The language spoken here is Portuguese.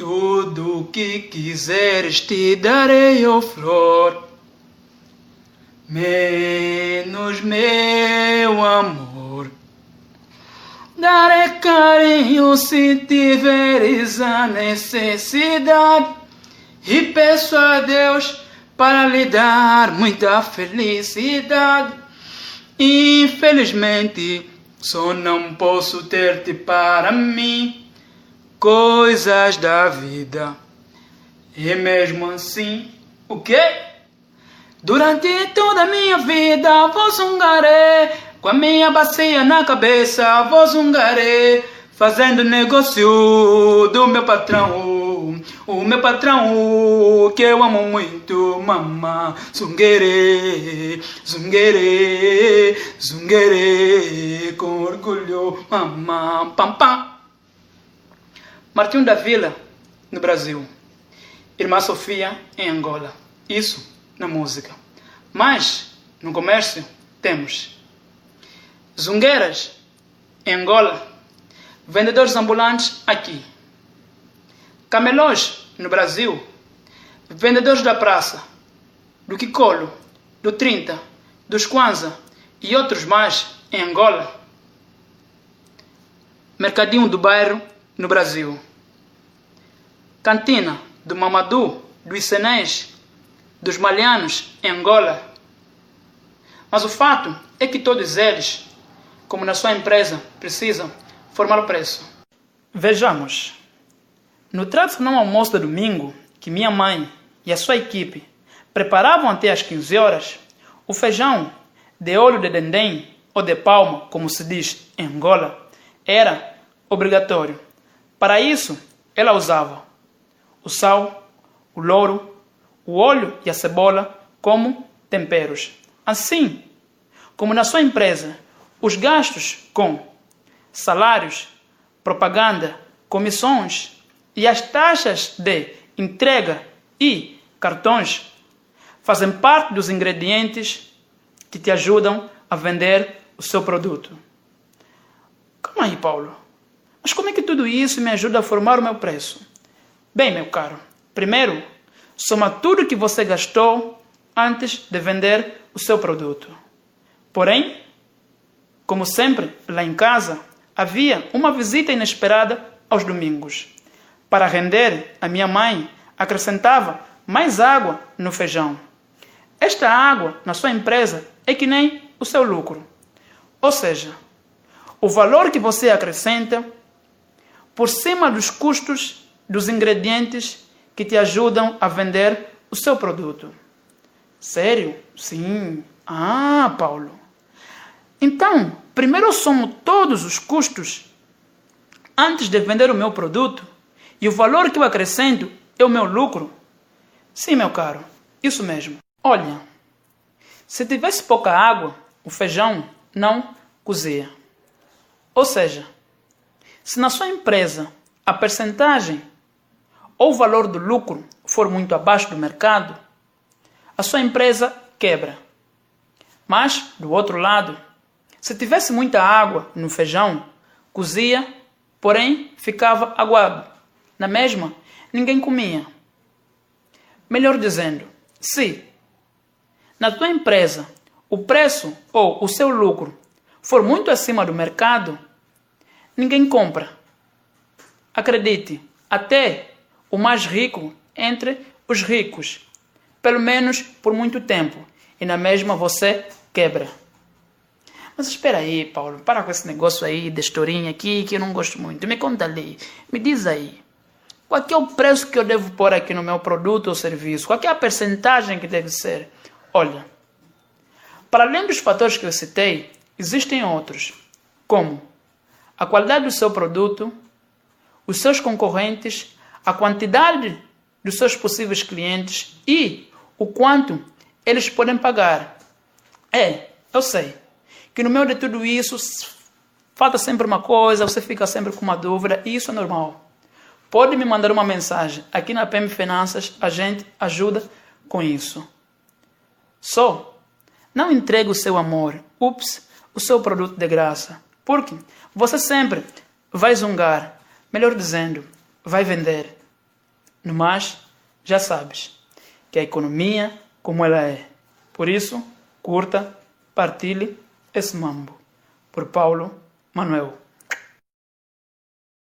Tudo que quiseres te darei, ó flor, menos meu amor. Darei carinho se tiveres a necessidade, e peço a Deus para lhe dar muita felicidade. Infelizmente, só não posso ter-te para mim coisas da vida. E mesmo assim, o quê? Durante toda a minha vida vou zungaré, com a minha bacia na cabeça vou zungaré, fazendo negócio do meu patrão, o meu patrão que eu amo muito, mamá, zunguerê, zunguerê, zunguerê, com orgulho, mamá, pam pam. Martinho da Vila, no Brasil. Irmã Sofia, em Angola. Isso na música. Mas, no comércio, temos zungueiras, em Angola. Vendedores ambulantes, aqui. Camelões, no Brasil. Vendedores da praça, do Kikolo, do 30, dos Kwanza e outros mais, em Angola. Mercadinho do bairro, no Brasil. Cantina do Mamadou, do Icenês, dos Malianos, em Angola. Mas o fato é que todos eles, como na sua empresa, precisam formar o preço. Vejamos. No tradicional almoço de domingo, que minha mãe e a sua equipe preparavam até às 15 horas, o feijão de óleo de dendém ou de palma, como se diz em Angola, era obrigatório. Para isso, ela usava o sal, o louro, o óleo e a cebola como temperos. Assim, como na sua empresa, os gastos com salários, propaganda, comissões e as taxas de entrega e cartões fazem parte dos ingredientes que te ajudam a vender o seu produto. Calma aí, Paulo. Mas como é que tudo isso me ajuda a formar o meu preço? Bem, meu caro, primeiro, soma tudo que você gastou antes de vender o seu produto. Porém, como sempre, lá em casa, havia uma visita inesperada aos domingos. Para render, a minha mãe acrescentava mais água no feijão. Esta água na sua empresa é que nem o seu lucro. Ou seja, o valor que você acrescenta por cima dos custos dos ingredientes que te ajudam a vender o seu produto. Sério? Sim. Ah, Paulo. Então, primeiro eu somo todos os custos antes de vender o meu produto e o valor que eu acrescento é o meu lucro. Sim, meu caro, isso mesmo. Olha, se tivesse pouca água, o feijão não cozia. Ou seja, se na sua empresa a percentagem ou o valor do lucro for muito abaixo do mercado, a sua empresa quebra. Mas, do outro lado, se tivesse muita água no feijão, cozia, porém ficava aguado. Na mesma, ninguém comia. Melhor dizendo, se na tua empresa o preço ou o seu lucro for muito acima do mercado, ninguém compra. Acredite, até o mais rico entre os ricos, pelo menos por muito tempo, e na mesma você quebra. Mas espera aí, Paulo, para com esse negócio aí de historinha aqui que eu não gosto muito. Me conta ali, me diz aí. Qual é o preço que eu devo pôr aqui no meu produto ou serviço? Qual é a percentagem que deve ser? Olha, para além dos fatores que eu citei, existem outros, como a qualidade do seu produto, os seus concorrentes, a quantidade dos seus possíveis clientes e o quanto eles podem pagar. É, eu sei que no meio de tudo isso falta sempre uma coisa, você fica sempre com uma dúvida e isso é normal. Pode me mandar uma mensagem. Aqui na PM Finanças a gente ajuda com isso. Só não entregue o seu amor, ups, o seu produto de graça. Porque você sempre vai zungar, melhor dizendo, vai vender. No mais, já sabes que a economia como ela é. Por isso, curta, partilhe esse mambo. Por Paulo Manuel.